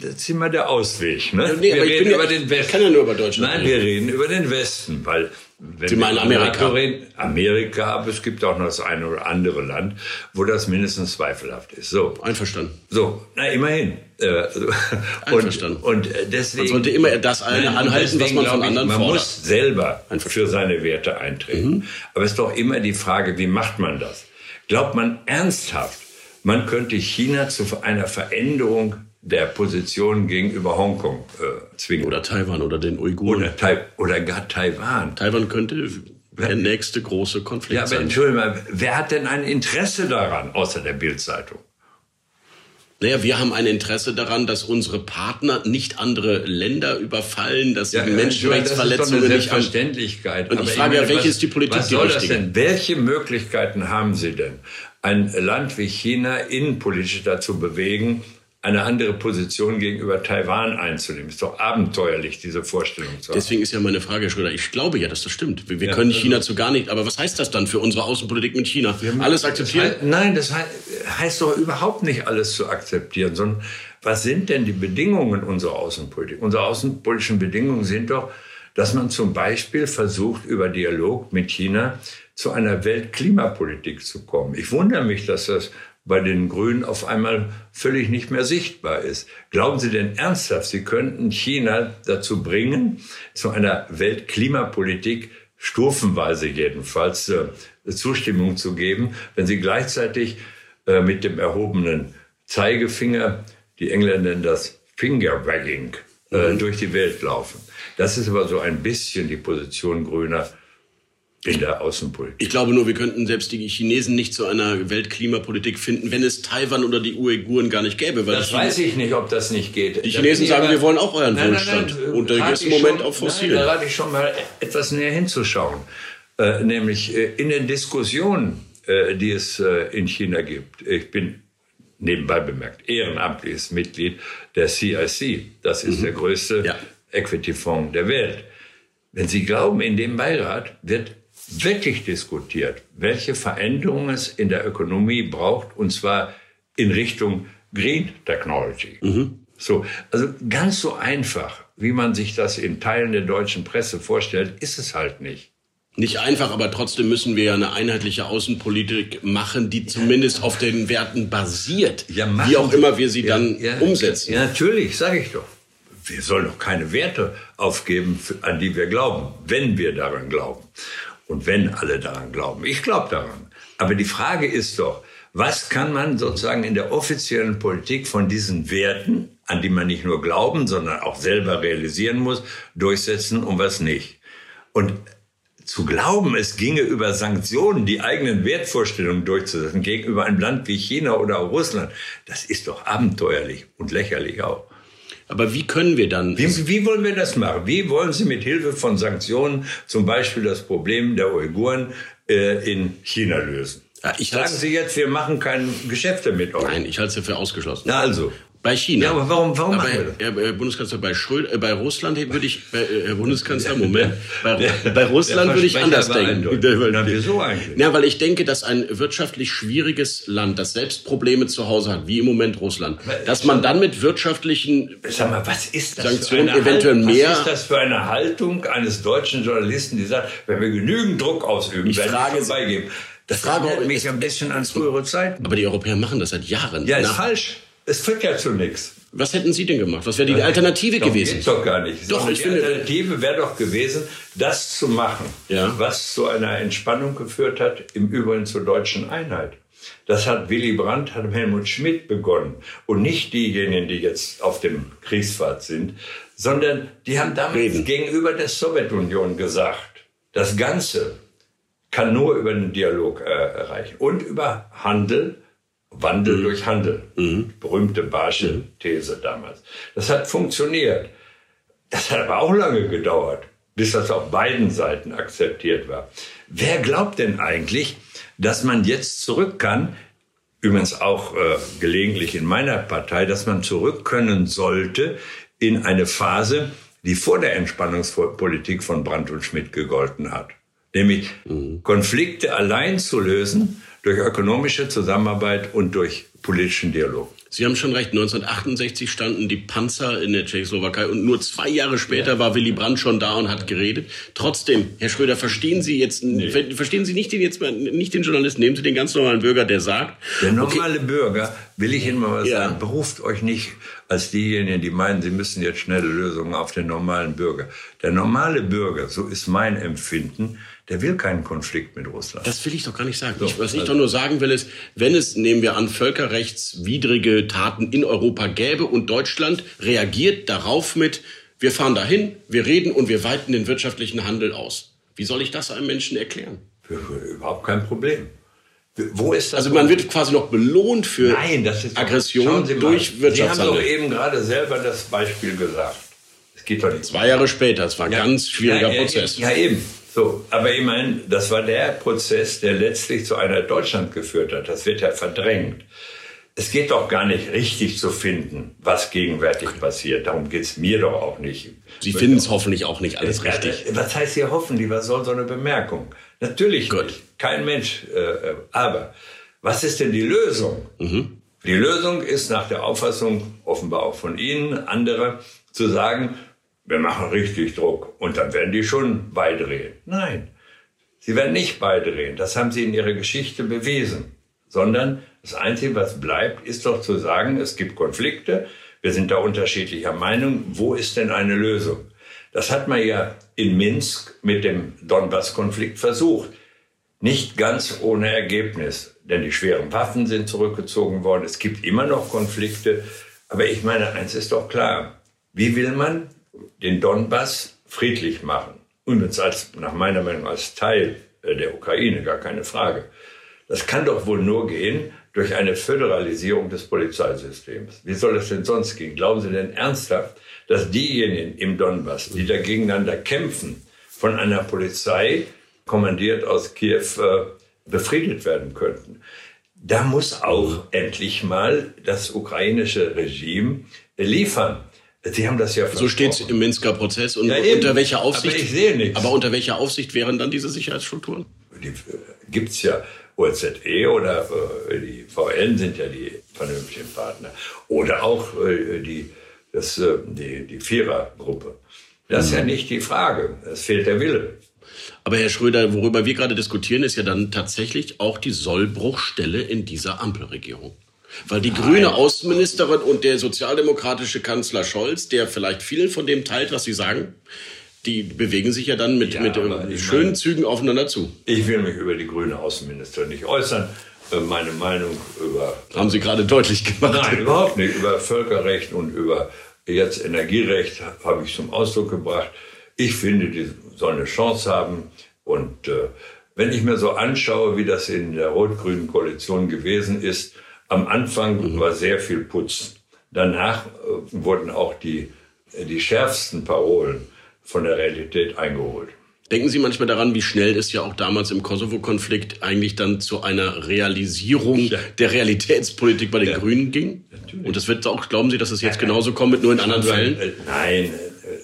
Speaker 3: das ist immer der Ausweg. Ne?
Speaker 2: Nee, wir reden über ja, den Westen. Ich kann ja nur über Deutschland
Speaker 3: Nein, reden. wir reden über den Westen, weil
Speaker 2: wenn Sie meinen Amerika?
Speaker 3: Reden, Amerika, aber es gibt auch noch das eine oder andere Land, wo das mindestens zweifelhaft ist. So.
Speaker 2: Einverstanden.
Speaker 3: So, na immerhin. Äh,
Speaker 2: Einverstanden.
Speaker 3: Und, und deswegen.
Speaker 2: Man sollte immer das eine nein, anhalten, was man von anderen
Speaker 3: ich,
Speaker 2: Man
Speaker 3: fordert. muss selber für seine Werte eintreten. Mhm. Aber es ist doch immer die Frage, wie macht man das? Glaubt man ernsthaft, man könnte China zu einer Veränderung der Position gegenüber Hongkong äh, zwingen.
Speaker 2: Oder Taiwan oder den Uiguren.
Speaker 3: Oder, Tai oder gar Taiwan.
Speaker 2: Taiwan könnte der nächste große Konflikt ja, aber sein.
Speaker 3: Entschuldigung mal, wer hat denn ein Interesse daran, außer der Bildzeitung?
Speaker 2: Naja, wir haben ein Interesse daran, dass unsere Partner nicht andere Länder überfallen, dass ja, Menschenrechtsverletzungen
Speaker 3: nicht Selbstverständlichkeit.
Speaker 2: Und ich frage ja, welche ist die Politik
Speaker 3: was soll die das denn? Welche Möglichkeiten haben Sie denn, ein Land wie China innenpolitisch dazu bewegen, eine andere Position gegenüber Taiwan einzunehmen. Ist doch abenteuerlich, diese Vorstellung zu haben.
Speaker 2: Deswegen ist ja meine Frage, Herr Schröder, ich glaube ja, dass das stimmt. Wir, wir ja, können China also, zu gar nicht, aber was heißt das dann für unsere Außenpolitik mit China? Alles akzeptieren?
Speaker 3: Das heißt, nein, das heißt doch überhaupt nicht alles zu akzeptieren, sondern was sind denn die Bedingungen unserer Außenpolitik? Unsere außenpolitischen Bedingungen sind doch, dass man zum Beispiel versucht, über Dialog mit China zu einer Weltklimapolitik zu kommen. Ich wundere mich, dass das bei den Grünen auf einmal völlig nicht mehr sichtbar ist. Glauben Sie denn ernsthaft, Sie könnten China dazu bringen, zu einer Weltklimapolitik stufenweise jedenfalls äh, Zustimmung zu geben, wenn Sie gleichzeitig äh, mit dem erhobenen Zeigefinger, die Engländer nennen das Fingerwagging, äh, mhm. durch die Welt laufen. Das ist aber so ein bisschen die Position Grüner in der Außenpolitik.
Speaker 2: Ich glaube nur, wir könnten selbst die Chinesen nicht zu einer Weltklimapolitik finden, wenn es Taiwan oder die Uiguren gar nicht gäbe.
Speaker 3: Weil das weiß ich nicht, ob das nicht geht.
Speaker 2: Die Chinesen sagen, wir wollen auch euren nein, Wohlstand. Nein, nein, und da ist im Moment schon, auf Fossil.
Speaker 3: da rate ich schon mal etwas näher hinzuschauen. Äh, nämlich äh, in den Diskussionen, äh, die es äh, in China gibt. Ich bin nebenbei bemerkt, ehrenamtliches Mitglied der CIC. Das ist mhm. der größte ja. Equity-Fonds der Welt. Wenn Sie glauben, in dem Beirat wird wirklich diskutiert, welche Veränderungen es in der Ökonomie braucht, und zwar in Richtung Green Technology. Mhm. So, also ganz so einfach, wie man sich das in Teilen der deutschen Presse vorstellt, ist es halt nicht.
Speaker 2: Nicht einfach, aber trotzdem müssen wir ja eine einheitliche Außenpolitik machen, die zumindest auf den Werten basiert. Ja, wie auch immer wir sie ja, dann ja, umsetzen.
Speaker 3: Ja, natürlich, sage ich doch. Wir sollen doch keine Werte aufgeben, an die wir glauben, wenn wir daran glauben. Und wenn alle daran glauben. Ich glaube daran. Aber die Frage ist doch, was kann man sozusagen in der offiziellen Politik von diesen Werten, an die man nicht nur glauben, sondern auch selber realisieren muss, durchsetzen und was nicht? Und zu glauben, es ginge über Sanktionen die eigenen Wertvorstellungen durchzusetzen gegenüber einem Land wie China oder Russland, das ist doch abenteuerlich und lächerlich auch.
Speaker 2: Aber wie können wir dann?
Speaker 3: Wie, wie, wollen wir das machen? Wie wollen Sie mit Hilfe von Sanktionen zum Beispiel das Problem der Uiguren äh, in China lösen? Ja, Sagen Sie jetzt, wir machen kein Geschäfte mit euch.
Speaker 2: Nein, ich halte es ja für ausgeschlossen.
Speaker 3: Na also.
Speaker 2: Bei China.
Speaker 3: Ja, aber warum, warum
Speaker 2: aber, machen wir das? Herr Bundeskanzler, bei, Schröder, äh, bei Russland würde ich, bei, äh, Herr Bundeskanzler, Moment, bei, bei Russland würde ich anders denken.
Speaker 3: Na, wieso eigentlich?
Speaker 2: Ja, weil ich denke, dass ein wirtschaftlich schwieriges Land, das selbst Probleme zu Hause hat, wie im Moment Russland, dass man dann mit wirtschaftlichen
Speaker 3: Sag mal, was ist das
Speaker 2: Sanktionen eventuell
Speaker 3: Halt,
Speaker 2: mehr...
Speaker 3: Was ist das für eine Haltung eines deutschen Journalisten, die sagt, wenn wir genügend Druck ausüben,
Speaker 2: ich werden frage, wir
Speaker 3: beigeben. Das frage erinnert mich ein bisschen an frühere Zeiten.
Speaker 2: Aber die Europäer machen das seit Jahren.
Speaker 3: Ja, ist falsch. Es führt ja zu nichts.
Speaker 2: Was hätten Sie denn gemacht? Was wäre die Alternative
Speaker 3: doch,
Speaker 2: gewesen?
Speaker 3: Geht's doch gar nicht.
Speaker 2: Doch,
Speaker 3: ich die finde, Alternative wäre doch gewesen, das zu machen, ja. was zu einer Entspannung geführt hat, im Übrigen zur deutschen Einheit. Das hat Willy Brandt, hat Helmut Schmidt begonnen. Und nicht diejenigen, die jetzt auf dem Kriegsfahrt sind, sondern die haben damals Reden. gegenüber der Sowjetunion gesagt, das Ganze kann nur über den Dialog äh, erreichen und über Handel Wandel mhm. durch Handel. Mhm. Berühmte Barsche mhm. These damals. Das hat funktioniert. Das hat aber auch lange gedauert, bis das auf beiden Seiten akzeptiert war. Wer glaubt denn eigentlich, dass man jetzt zurück kann, übrigens auch äh, gelegentlich in meiner Partei, dass man zurück können sollte in eine Phase, die vor der Entspannungspolitik von Brandt und Schmidt gegolten hat. Nämlich mhm. Konflikte allein zu lösen durch ökonomische Zusammenarbeit und durch politischen Dialog.
Speaker 2: Sie haben schon recht, 1968 standen die Panzer in der Tschechoslowakei und nur zwei Jahre später ja. war Willy Brandt schon da und hat geredet. Trotzdem, Herr Schröder, verstehen Sie jetzt, nee. verstehen Sie nicht den jetzt nicht den Journalisten, nehmen Sie den ganz normalen Bürger, der sagt.
Speaker 3: Der normale okay, Bürger, will ich Ihnen mal was ja. sagen, beruft euch nicht als diejenigen, die meinen, sie müssen jetzt schnelle Lösungen auf den normalen Bürger. Der normale Bürger, so ist mein Empfinden, der will keinen Konflikt mit Russland.
Speaker 2: Das will ich doch gar nicht sagen. So, ich, was ich also, doch nur sagen will, ist, wenn es, nehmen wir an, völkerrechtswidrige Taten in Europa gäbe und Deutschland reagiert darauf mit, wir fahren dahin, wir reden und wir weiten den wirtschaftlichen Handel aus. Wie soll ich das einem Menschen erklären?
Speaker 3: Überhaupt kein Problem. Wo ist das?
Speaker 2: Also man wird quasi noch belohnt für
Speaker 3: Nein, das ist
Speaker 2: Aggression durch Wirtschaftshandel. Sie haben
Speaker 3: doch eben gerade selber das Beispiel gesagt.
Speaker 2: Es geht doch nicht. Zwei Jahre später, es war ein ja, ganz schwieriger
Speaker 3: ja,
Speaker 2: Prozess.
Speaker 3: Ja, eben. So, aber ich meine, das war der Prozess, der letztlich zu einer Deutschland geführt hat. Das wird ja verdrängt. Es geht doch gar nicht richtig zu finden, was gegenwärtig passiert. Darum geht's mir doch auch nicht.
Speaker 2: Sie finden es hoffentlich auch nicht alles richtig.
Speaker 3: Was heißt hier hoffentlich? Was soll so eine Bemerkung? Natürlich Gut. nicht. Kein Mensch. Äh, aber was ist denn die Lösung? Mhm. Die Lösung ist nach der Auffassung, offenbar auch von Ihnen, andere, zu sagen, wir machen richtig Druck und dann werden die schon beidrehen. Nein, sie werden nicht beidrehen. Das haben sie in ihrer Geschichte bewiesen. Sondern das Einzige, was bleibt, ist doch zu sagen, es gibt Konflikte, wir sind da unterschiedlicher Meinung, wo ist denn eine Lösung? Das hat man ja in Minsk mit dem Donbass-Konflikt versucht. Nicht ganz ohne Ergebnis, denn die schweren Waffen sind zurückgezogen worden. Es gibt immer noch Konflikte. Aber ich meine, eins ist doch klar. Wie will man den Donbass friedlich machen. Übrigens als, nach meiner Meinung als Teil äh, der Ukraine, gar keine Frage. Das kann doch wohl nur gehen durch eine Föderalisierung des Polizeisystems. Wie soll das denn sonst gehen? Glauben Sie denn ernsthaft, dass diejenigen im Donbass, die da gegeneinander kämpfen, von einer Polizei kommandiert aus Kiew äh, befriedet werden könnten? da muss auch endlich mal das ukrainische Regime liefern. Sie haben das ja
Speaker 2: So steht es im Minsker Prozess. Und ja, unter welcher Aufsicht? Aber ich sehe nichts. Aber unter welcher Aufsicht wären dann diese Sicherheitsstrukturen?
Speaker 3: Die äh, gibt's ja. OZE oder äh, die VN sind ja die vernünftigen Partner. Oder auch äh, die, das, äh, die, die Vierergruppe. Das ist ja mhm. nicht die Frage. Es fehlt der Wille.
Speaker 2: Aber Herr Schröder, worüber wir gerade diskutieren, ist ja dann tatsächlich auch die Sollbruchstelle in dieser Ampelregierung. Weil die Nein. grüne Außenministerin und der sozialdemokratische Kanzler Scholz, der vielleicht viel von dem teilt, was Sie sagen, die bewegen sich ja dann mit, ja, mit äh, schönen meine, Zügen aufeinander zu.
Speaker 3: Ich will mich über die grüne Außenministerin nicht äußern. Äh, meine Meinung über.
Speaker 2: Haben Sie gerade deutlich gemacht?
Speaker 3: Nein, überhaupt nicht. Über Völkerrecht und über jetzt Energierecht habe ich zum Ausdruck gebracht. Ich finde, die soll eine Chance haben. Und äh, wenn ich mir so anschaue, wie das in der rot-grünen Koalition gewesen ist, am Anfang mhm. war sehr viel Putz. Danach äh, wurden auch die, die schärfsten Parolen von der Realität eingeholt.
Speaker 2: Denken Sie manchmal daran, wie schnell es ja auch damals im Kosovo-Konflikt eigentlich dann zu einer Realisierung ja. der Realitätspolitik bei den ja. Grünen ging? Natürlich. Und das wird auch, glauben Sie, dass es jetzt genauso kommt, nur in anderen Fällen? Äh,
Speaker 3: nein, äh,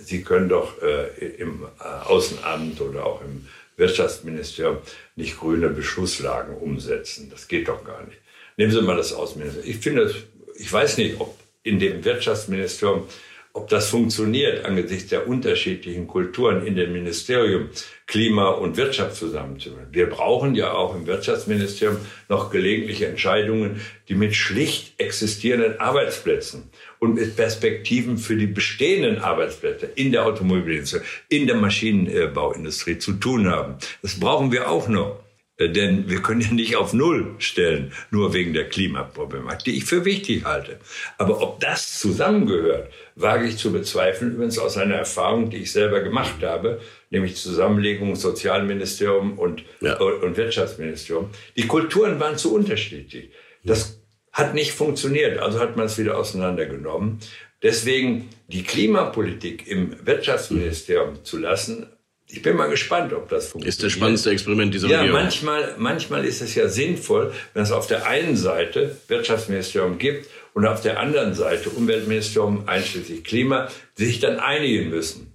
Speaker 3: Sie können doch äh, im Außenamt oder auch im Wirtschaftsministerium nicht grüne Beschlusslagen umsetzen. Das geht doch gar nicht. Nehmen Sie mal das Außenministerium. Ich finde, ich weiß nicht, ob in dem Wirtschaftsministerium, ob das funktioniert angesichts der unterschiedlichen Kulturen in dem Ministerium, Klima und Wirtschaft zusammenzubringen. Wir brauchen ja auch im Wirtschaftsministerium noch gelegentliche Entscheidungen, die mit schlicht existierenden Arbeitsplätzen und mit Perspektiven für die bestehenden Arbeitsplätze in der Automobilindustrie, in der Maschinenbauindustrie zu tun haben. Das brauchen wir auch noch. Äh, denn wir können ja nicht auf Null stellen, nur wegen der Klimaproblematik, die ich für wichtig halte. Aber ob das zusammengehört, wage ich zu bezweifeln, übrigens aus einer Erfahrung, die ich selber gemacht habe, nämlich Zusammenlegung Sozialministerium und, ja. und Wirtschaftsministerium. Die Kulturen waren zu unterschiedlich. Das hat nicht funktioniert, also hat man es wieder auseinandergenommen. Deswegen die Klimapolitik im Wirtschaftsministerium zu lassen, ich bin mal gespannt, ob das funktioniert.
Speaker 2: Ist das spannendste Experiment dieser
Speaker 3: ja, Regierung. Ja, manchmal, manchmal ist es ja sinnvoll, wenn es auf der einen Seite Wirtschaftsministerium gibt und auf der anderen Seite Umweltministerium einschließlich Klima, sich dann einigen müssen.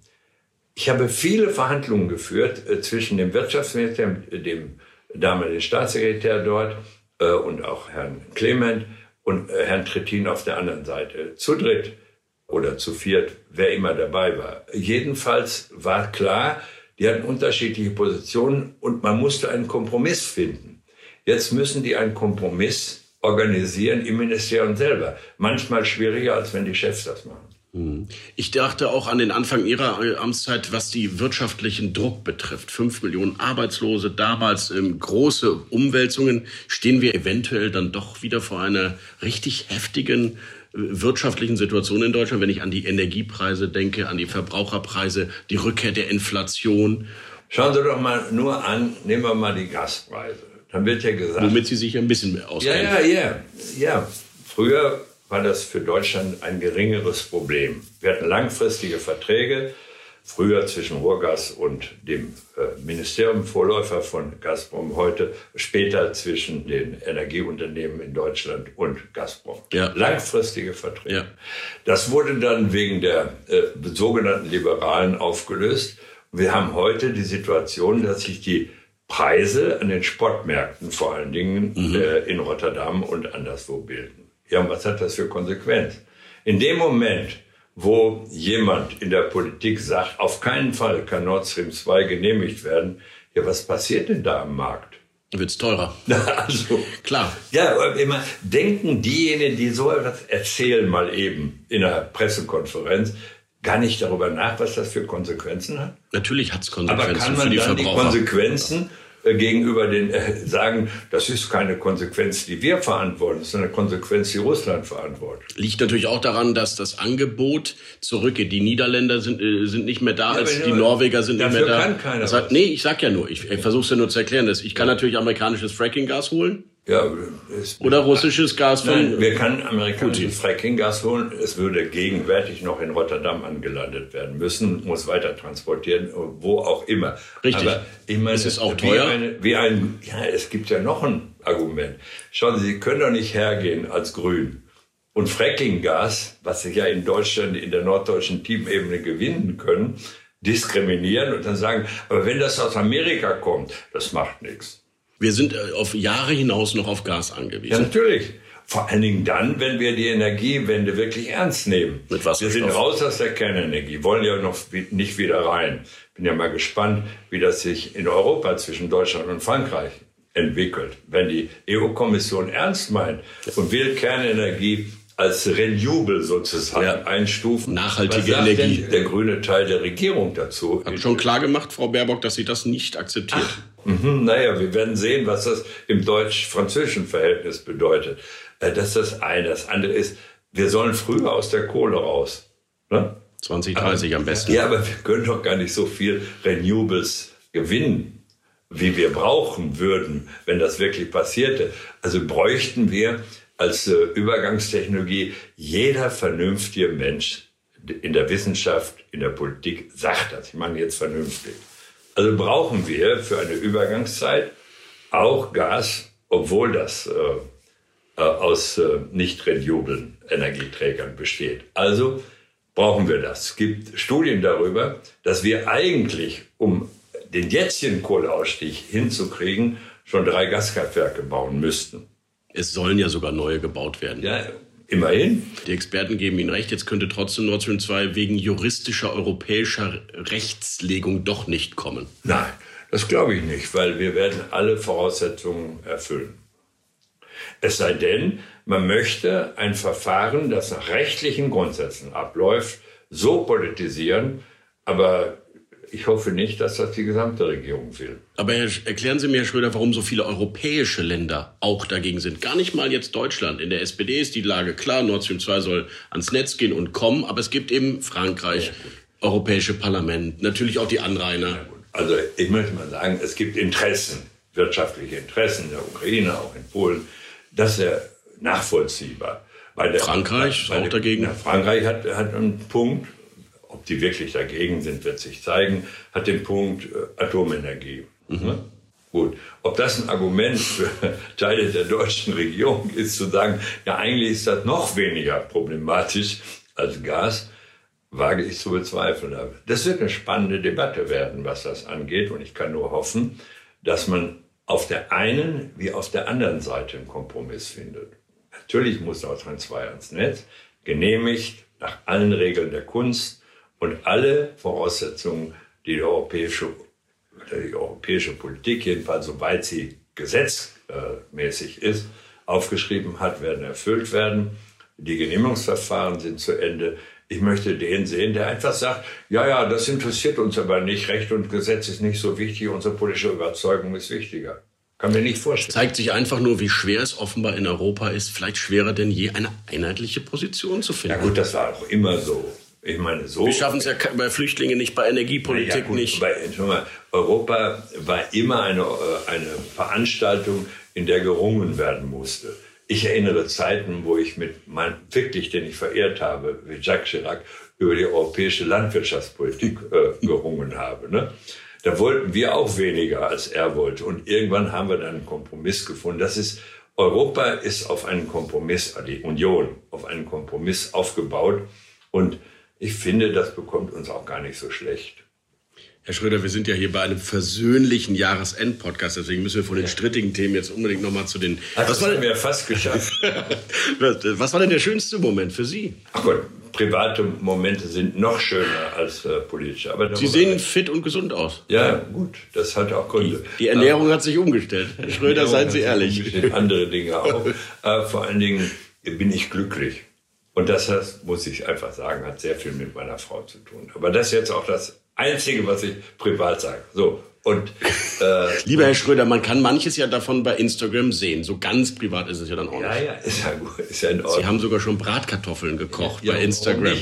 Speaker 3: Ich habe viele Verhandlungen geführt äh, zwischen dem Wirtschaftsministerium, dem damaligen Staatssekretär dort äh, und auch Herrn Clement und äh, Herrn Trittin auf der anderen Seite. Zu dritt oder zu viert, wer immer dabei war. Jedenfalls war klar, die hatten unterschiedliche Positionen und man musste einen Kompromiss finden. Jetzt müssen die einen Kompromiss organisieren im Ministerium selber. Manchmal schwieriger, als wenn die Chefs das machen.
Speaker 2: Mhm. Ich dachte auch an den Anfang Ihrer äh, Amtszeit, was die wirtschaftlichen Druck betrifft. Fünf Millionen Arbeitslose, damals ähm, große Umwälzungen. Stehen wir eventuell dann doch wieder vor einer richtig heftigen wirtschaftlichen Situation in Deutschland, wenn ich an die Energiepreise denke, an die Verbraucherpreise, die Rückkehr der Inflation.
Speaker 3: Schauen Sie doch mal nur an, nehmen wir mal die Gaspreise. Dann wird ja gesagt.
Speaker 2: Womit Sie sich ein bisschen mehr auskennen.
Speaker 3: Ja, ja, ja. ja. Früher war das für Deutschland ein geringeres Problem. Wir hatten langfristige Verträge früher zwischen Ruhrgas und dem äh, Ministerium, Vorläufer von Gazprom, heute später zwischen den Energieunternehmen in Deutschland und Gazprom. Ja. Langfristige Verträge. Ja. Das wurde dann wegen der äh, sogenannten Liberalen aufgelöst. Wir haben heute die Situation, dass sich die Preise an den Sportmärkten vor allen Dingen mhm. äh, in Rotterdam und anderswo bilden. Ja, und was hat das für Konsequenz? In dem Moment, wo jemand in der Politik sagt, auf keinen Fall kann Nord Stream 2 genehmigt werden, ja, was passiert denn da am Markt?
Speaker 2: Wird's teurer.
Speaker 3: also, klar. Ja, immer denken diejenigen, die so etwas erzählen, mal eben in einer Pressekonferenz, gar nicht darüber nach, was das für Konsequenzen hat?
Speaker 2: Natürlich hat's Konsequenzen
Speaker 3: Aber kann man
Speaker 2: für die
Speaker 3: dann die Konsequenzen gegenüber den äh, sagen, das ist keine Konsequenz, die wir verantworten, das ist eine Konsequenz, die Russland verantwortet.
Speaker 2: Liegt natürlich auch daran, dass das Angebot zurückgeht. Die Niederländer sind, äh, sind nicht mehr da, ja, als die Norweger sind nicht mehr da.
Speaker 3: Kann keiner
Speaker 2: das heißt, nee, ich sag ja nur, ich, ich versuche es ja nur zu erklären, dass ich kann natürlich amerikanisches Fracking-Gas holen.
Speaker 3: Ja,
Speaker 2: Oder russisches Gas von.
Speaker 3: Nein, wir können amerikanisches Fracking-Gas holen. Es würde gegenwärtig noch in Rotterdam angelandet werden müssen, muss weiter transportieren, wo auch immer.
Speaker 2: Richtig.
Speaker 3: Aber ich meine,
Speaker 2: es ist auch
Speaker 3: wie
Speaker 2: teuer.
Speaker 3: Eine, wie ein, ja, es gibt ja noch ein Argument. Schauen Sie, Sie können doch nicht hergehen als Grün und Fracking-Gas, was Sie ja in Deutschland in der norddeutschen Teamebene gewinnen können, diskriminieren und dann sagen, aber wenn das aus Amerika kommt, das macht nichts.
Speaker 2: Wir sind äh, auf Jahre hinaus noch auf Gas
Speaker 3: Ja,
Speaker 2: angewiesen.
Speaker 3: natürlich. Vor allen Dingen dann, wenn wir die Energiewende wirklich ernst nehmen.
Speaker 2: Mit
Speaker 3: wir sind raus aus der Kernenergie, wollen ja noch nicht wieder rein. Bin ja mal gespannt, wie das sich in Europa zwischen Deutschland und Frankreich entwickelt. Wenn die EU-Kommission ernst meint und will Kernenergie als Renewable sozusagen
Speaker 2: Ja.
Speaker 3: einstufen.
Speaker 2: Nachhaltige
Speaker 3: was
Speaker 2: Energie.
Speaker 3: Der grüne Teil der Regierung dazu.
Speaker 2: Hat schon klar gemacht, Frau Baerbock, dass sie das nicht akzeptiert.
Speaker 3: Mhm, naja, wir werden sehen, was das im deutsch-französischen Verhältnis bedeutet. Äh, Das ist das eine. Das andere ist, wir sollen früher aus der Kohle raus. Ne?
Speaker 2: 2030 am besten.
Speaker 3: Ja, aber wir können doch gar nicht so viel Renewables gewinnen, wie wir brauchen würden, wenn das wirklich passierte. Also bräuchten wir als äh, Übergangstechnologie jeder vernünftige Mensch in der Wissenschaft, in der Politik sagt das. Ich meine jetzt vernünftig. Also brauchen wir für eine Übergangszeit auch Gas, obwohl das äh, äh, aus äh, nicht renewablen Energieträgern besteht. Also brauchen wir das. Es gibt Studien darüber, dass wir eigentlich, um den jetzigen Kohleausstieg hinzukriegen, schon drei Gaskraftwerke bauen müssten.
Speaker 2: Es sollen ja sogar neue gebaut werden.
Speaker 3: Ja, immerhin.
Speaker 2: Die Experten geben Ihnen recht, jetzt könnte trotzdem Nord Stream 2 wegen juristischer europäischer Rechtslegung doch nicht kommen.
Speaker 3: Nein, das glaube ich nicht, weil wir werden alle Voraussetzungen erfüllen. Es sei denn, man möchte ein Verfahren, das nach rechtlichen Grundsätzen abläuft, so politisieren, aber ich hoffe nicht, dass das die gesamte Regierung will.
Speaker 2: Aber erklären Sie mir, Herr Schröder, warum so viele europäische Länder auch dagegen sind. Gar nicht mal jetzt Deutschland. In der SPD ist die Lage klar, Nord Stream 2 soll ans Netz gehen und kommen, aber es gibt eben Frankreich, Europäische Parlament, natürlich auch die Anrainer.
Speaker 3: Also ich möchte mal sagen, es gibt Interessen, wirtschaftliche Interessen in der Ukraine, auch in Polen. Das ist ja nachvollziehbar. Bei der,
Speaker 2: Frankreich ist
Speaker 3: bei
Speaker 2: auch
Speaker 3: der-
Speaker 2: dagegen.
Speaker 3: Frankreich hat, hat einen Punkt, ob die wirklich dagegen sind, wird sich zeigen, hat den Punkt äh, Atomenergie. Ne? Gut, ob das ein Argument für Teile der deutschen Regierung ist, zu sagen, ja eigentlich ist das noch weniger problematisch als Gas, wage ich zu bezweifeln. Aber Das wird eine spannende Debatte werden, was das angeht. Und ich kann nur hoffen, dass man auf der einen wie auf der anderen Seite einen Kompromiss findet. Natürlich muss Nord Stream 2 ans Netz, genehmigt nach allen Regeln der Kunst und alle Voraussetzungen, die die europäische, die europäische Politik, jedenfalls soweit sie gesetzmäßig ist, aufgeschrieben hat, werden erfüllt werden. Die Genehmigungsverfahren sind zu Ende. Ich möchte den sehen, der einfach sagt, ja, ja, das interessiert uns aber nicht. Recht und Gesetz ist nicht so wichtig. Unsere politische Überzeugung ist wichtiger. Kann mir nicht vorstellen.
Speaker 2: Zeigt sich einfach nur, wie schwer es offenbar in Europa ist, vielleicht schwerer denn je, eine einheitliche Position zu
Speaker 3: Ja
Speaker 2: finden.
Speaker 3: gut, das war auch immer so. Ich meine, so.
Speaker 2: Wir schaffen es ja bei Flüchtlingen nicht, bei Energiepolitik
Speaker 3: Ja, gut,
Speaker 2: nicht.
Speaker 3: Bei, mal, Europa war immer eine, äh, eine Veranstaltung, in der gerungen werden musste. Ich erinnere Zeiten, wo ich mit meinem, wirklich, den ich verehrt habe, wie Jacques Chirac, über die europäische Landwirtschaftspolitik äh, gerungen habe. Ne? Da wollten wir auch weniger, als er wollte. Und irgendwann haben wir dann einen Kompromiss gefunden. Das ist, Europa ist auf einen Kompromiss, äh, die Union, auf einen Kompromiss aufgebaut. Und ich finde, das bekommt uns auch gar nicht so schlecht.
Speaker 2: Herr Schröder, wir sind ja hier bei einem versöhnlichen Jahresend-Podcast, deswegen müssen wir von den strittigen Themen jetzt unbedingt nochmal zu den...
Speaker 3: Das
Speaker 2: Was war,
Speaker 3: haben
Speaker 2: denn,
Speaker 3: wir fast geschafft.
Speaker 2: was war denn der schönste Moment für Sie?
Speaker 3: Ach Gott, private Momente sind noch schöner als äh, politische. Aber
Speaker 2: Sie sehen fit und gesund aus.
Speaker 3: ja gut, das hat auch Gründe.
Speaker 2: Die Ernährung hat sich umgestellt. Herr Schröder, seien Sie ehrlich.
Speaker 3: Andere Dinge auch. äh, vor allen Dingen bin ich glücklich. Und das hat, muss ich einfach sagen, hat sehr viel mit meiner Frau zu tun. Aber das ist jetzt auch das Einzige, was ich privat sage. So. Und äh,
Speaker 2: Lieber Herr Schröder, man kann manches ja davon bei Instagram sehen. So ganz privat ist es ja dann auch
Speaker 3: ja,
Speaker 2: nicht.
Speaker 3: ja, ist ja gut, ist ja in
Speaker 2: Sie
Speaker 3: Ordnung.
Speaker 2: haben sogar schon Bratkartoffeln gekocht
Speaker 3: Ja,
Speaker 2: bei Instagram.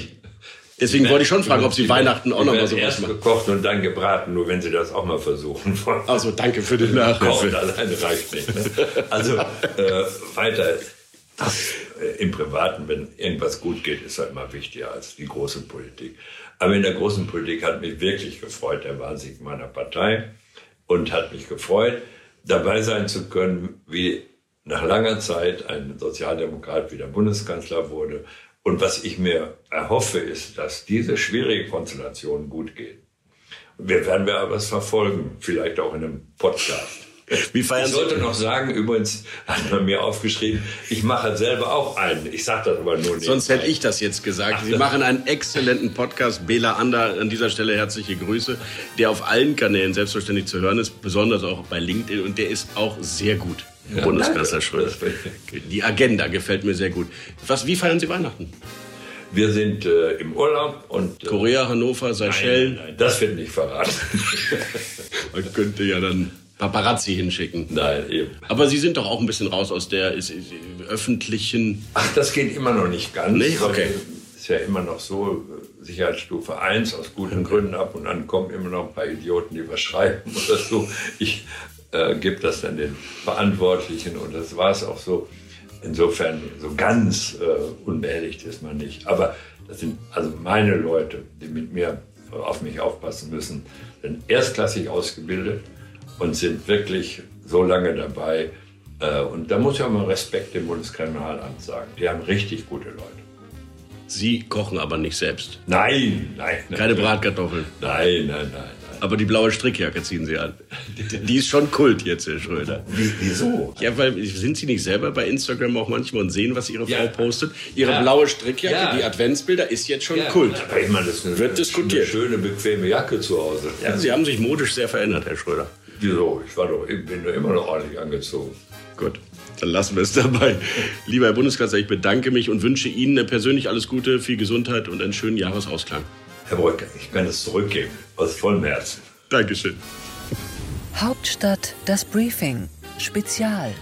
Speaker 2: Deswegen wollte ich schon fragen, ob Sie Weihnachten auch noch mal sowas
Speaker 3: erst
Speaker 2: machen.
Speaker 3: gekocht und dann gebraten, nur wenn Sie das auch mal versuchen wollen.
Speaker 2: Also danke für den
Speaker 3: Kochen
Speaker 2: Nachhilfe.
Speaker 3: alleine reicht nicht. Ne? Also äh, weiter. Das, Im Privaten, wenn irgendwas gut geht, ist halt immer wichtiger als die große Politik. Aber in der großen Politik hat mich wirklich gefreut der Wahlsieg meiner Partei und hat mich gefreut, dabei sein zu können, wie nach langer Zeit ein Sozialdemokrat wieder Bundeskanzler wurde. Und was ich mir erhoffe, ist, dass diese schwierige Konstellation gut geht. Wir werden wir aber es verfolgen, vielleicht auch in einem Podcast.
Speaker 2: Wie feiern
Speaker 3: Ich
Speaker 2: Sie?
Speaker 3: sollte noch sagen, übrigens hat man mir aufgeschrieben, ich mache selber auch einen. Ich sage das aber nur nicht.
Speaker 2: Sonst hätte ich das jetzt gesagt. Sie machen einen exzellenten Podcast. Bela Ander, an dieser Stelle herzliche Grüße, der auf allen Kanälen selbstverständlich zu hören ist, besonders auch bei LinkedIn und der ist auch sehr gut.
Speaker 3: Ja,
Speaker 2: Bundeskanzler. Schröder. Die Agenda gefällt mir sehr gut. Was, wie feiern Sie Weihnachten?
Speaker 3: Wir sind äh, im Urlaub und äh,
Speaker 2: Korea, Hannover, Seychellen.
Speaker 3: Nein, nein, das wird nicht verraten.
Speaker 2: Man könnte ja dann Paparazzi hinschicken.
Speaker 3: nein, eben.
Speaker 2: Aber Sie sind doch auch ein bisschen raus aus der ist, ist, öffentlichen.
Speaker 3: Ach, das geht immer noch nicht ganz.
Speaker 2: Nee? Okay.
Speaker 3: Ist ja immer noch so, Sicherheitsstufe 1 aus guten Gründen ab und dann kommen immer noch ein paar Idioten, die was schreiben oder so. Ich äh, gebe das dann den Verantwortlichen und das war es auch so. Insofern so ganz äh, unbehelligt ist man nicht. Aber das sind also meine Leute, die mit mir auf mich aufpassen müssen, sind erstklassig ausgebildet und sind wirklich so lange dabei. Äh, und da muss ich auch mal Respekt dem Bundeskriminalamt sagen. Die haben richtig gute Leute.
Speaker 2: Sie kochen aber nicht selbst.
Speaker 3: Nein, nein.
Speaker 2: Keine
Speaker 3: nein.
Speaker 2: Bratkartoffeln.
Speaker 3: Nein, nein, nein, nein.
Speaker 2: Aber die blaue Strickjacke ziehen Sie an. Die ist schon Kult jetzt, Herr Schröder.
Speaker 3: Wie, wieso?
Speaker 2: Ja, weil sind Sie nicht selber bei Instagram auch manchmal und sehen, was Ihre
Speaker 3: Ja.
Speaker 2: Frau postet? Ihre
Speaker 3: Ja.
Speaker 2: blaue Strickjacke,
Speaker 3: Ja.
Speaker 2: die Adventsbilder, ist jetzt schon Kult.
Speaker 3: Aber ich meine, das ist eine,
Speaker 2: Wird diskutiert.
Speaker 3: eine schöne, bequeme Jacke zu Hause.
Speaker 2: Sie haben sich modisch sehr verändert, Herr Schröder.
Speaker 3: Wieso? Ich war doch, bin doch immer noch ordentlich angezogen.
Speaker 2: Gut, dann lassen wir es dabei. Lieber Herr Bundeskanzler, ich bedanke mich und wünsche Ihnen persönlich alles Gute, viel Gesundheit und einen schönen Jahresausklang.
Speaker 3: Herr Brücke, ich kann es zurückgeben. Aus vollem Herzen.
Speaker 2: Dankeschön.
Speaker 1: Hauptstadt das Briefing Spezial